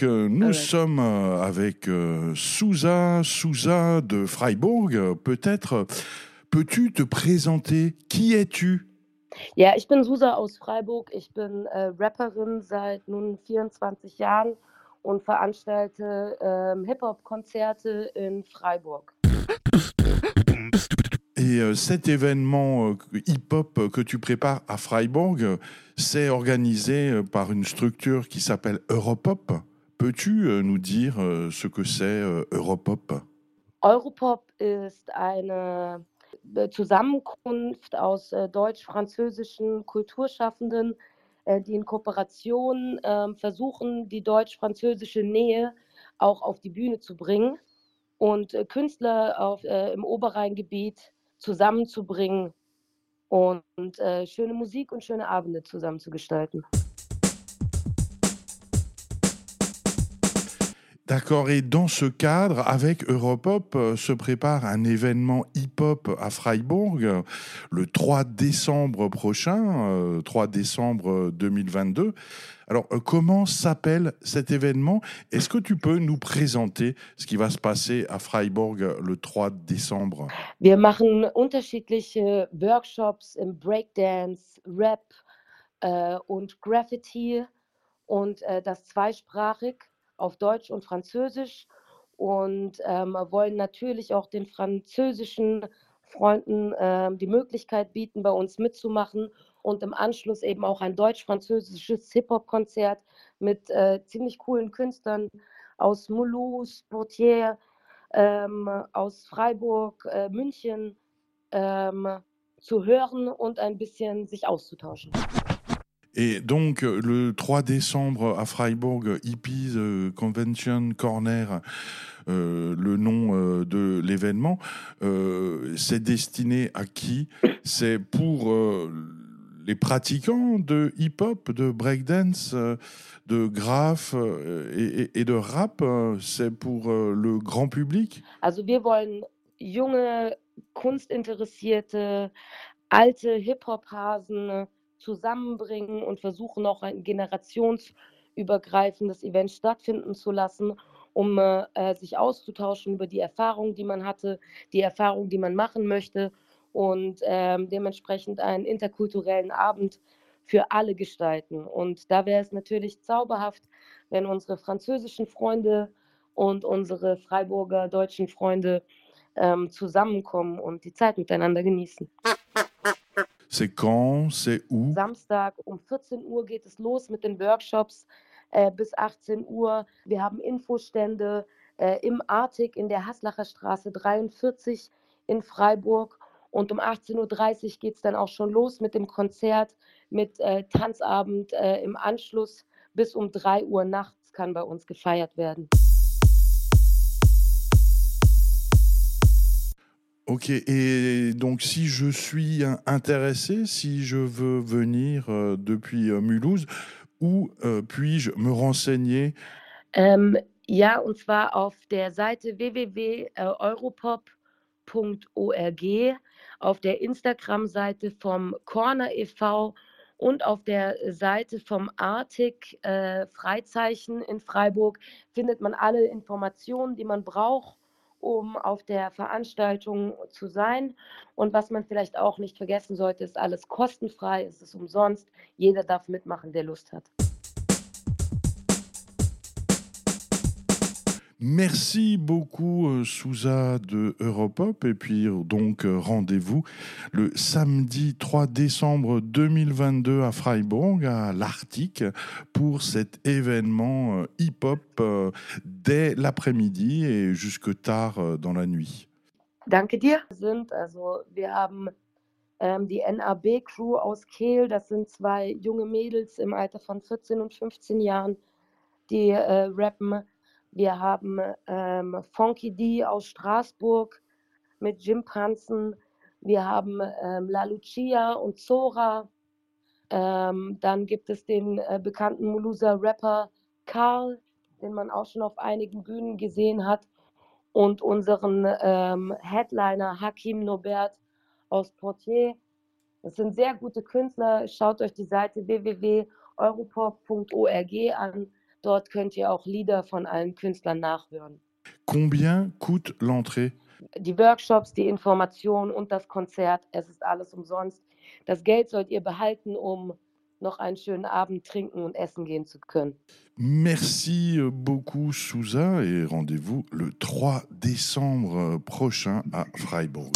donc, euh, nous Ouais. sommes euh, avec euh, Souza, Souza de Freiburg. Peut-être peux-tu te présenter? Qui es-tu? Ja, ich bin Susa aus Freiburg. Ich bin äh, Rapperin seit nun 24 Jahren und veranstalte ähm, Hip-Hop-Konzerte in Freiburg. Et euh, cet événement hip-hop que tu prépares à Freiburg, c'est organisé par une structure qui s'appelle Europop. Peux-tu euh, nous dire euh, ce que c'est euh, Europop? Europop ist eine äh, Zusammenkunft aus äh, deutsch-französischen Kulturschaffenden, äh, die in Kooperation ähm, versuchen, die deutsch-französische Nähe auch auf die Bühne zu bringen und Künstler auf, im Oberrheingebiet zusammenzubringen und schöne Musik und schöne Abende zusammen D'accord, et dans ce cadre, avec Europop, euh, se prépare un événement hip-hop à Freiburg euh, le 3 décembre prochain, euh, 3 décembre 2022. Alors, euh, comment s'appelle cet événement? Est-ce que tu peux nous présenter ce qui va se passer à Freiburg euh, le 3 décembre? Wir machen unterschiedliche Workshops im Breakdance, Rap äh, und Graffiti. Und äh, das zweisprachig auf Deutsch und Französisch und ähm, wollen natürlich auch den französischen Freunden ähm, die Möglichkeit bieten, bei uns mitzumachen und im Anschluss eben auch ein deutsch-französisches Hip-Hop-Konzert mit äh, ziemlich coolen Künstlern aus Mulhouse, Poitiers, ähm, aus Freiburg, äh, München ähm, zu hören und ein bisschen sich auszutauschen. Et donc, le 3 décembre à Freiburg, Hippies euh, Convention Corner, euh, le nom euh, de l'événement, c'est destiné à qui? C'est pour les pratiquants de hip-hop, de breakdance, de graph et, et- de rap C'est pour le grand public? Also wir wollen junge, kunstinteressierte, alte Hip-Hop-Hasen zusammenbringen und versuchen auch ein generationsübergreifendes Event stattfinden zu lassen, um äh, äh, sich auszutauschen über die Erfahrungen, die man hatte, die Erfahrungen, die man machen möchte und ähm, dementsprechend einen interkulturellen Abend für alle gestalten. Und da wäre es natürlich zauberhaft, wenn unsere französischen Freunde und unsere Freiburger deutschen Freunde ähm, zusammenkommen und die Zeit miteinander genießen. C'est quand C'est où Samstag um 14 Uhr geht es los mit den Workshops äh, bis 18 Uhr. Wir haben Infostände äh, im Artig in der Haslacher Straße 43 in Freiburg. Und um 18.30 Uhr geht es dann auch schon los mit dem Konzert, mit äh, Tanzabend äh, im Anschluss. Bis um 3 Uhr nachts kann bei uns gefeiert werden. Ok, et donc si je suis intéressé, si je veux venir euh, depuis euh, Mulhouse, où euh, puis-je me renseigner Ähm, ja, und zwar auf der Seite www.europop.org, auf der Instagram-Seite vom Corner e.V. und auf der Seite vom Arctic äh, Freizeichen in Freiburg findet man alle Informationen, die man braucht, um auf der Veranstaltung zu sein. Und was man vielleicht auch nicht vergessen sollte, ist alles kostenfrei, es ist umsonst. Jeder darf mitmachen, der Lust hat. Merci beaucoup euh, Souza de Europop et puis euh, donc euh, rendez-vous le samedi 3 décembre 2022 à Freiburg à l'Arctique pour cet événement hip-hop dès l'après-midi et jusque tard dans la nuit. Danke dir. Sind also wir haben ähm, die NAB Crew aus Kehl. Das sind zwei junge Mädels im Alter von 14 und 15 Jahren, die äh, rappen. Wir haben ähm, Funky D aus Straßburg mit Jim Panzen. Wir haben ähm, La Lucia und Zora. Ähm, dann gibt es den äh, bekannten Muluser Rapper Karl, den man auch schon auf einigen Bühnen gesehen hat. Und unseren ähm, Headliner Hakim Nobert aus Portier. Das sind sehr gute Künstler. Schaut euch die Seite www.europop.org an. Dort könnt ihr auch Lieder von allen Künstlern nachhören. Combien coûte l'entrée Die Workshops, die Informationen und das Konzert, es ist alles umsonst. Das Geld sollt ihr behalten, um noch einen schönen Abend trinken und essen gehen zu können. Merci beaucoup, Souza, et rendez-vous le 3 décembre prochain à Freiburg.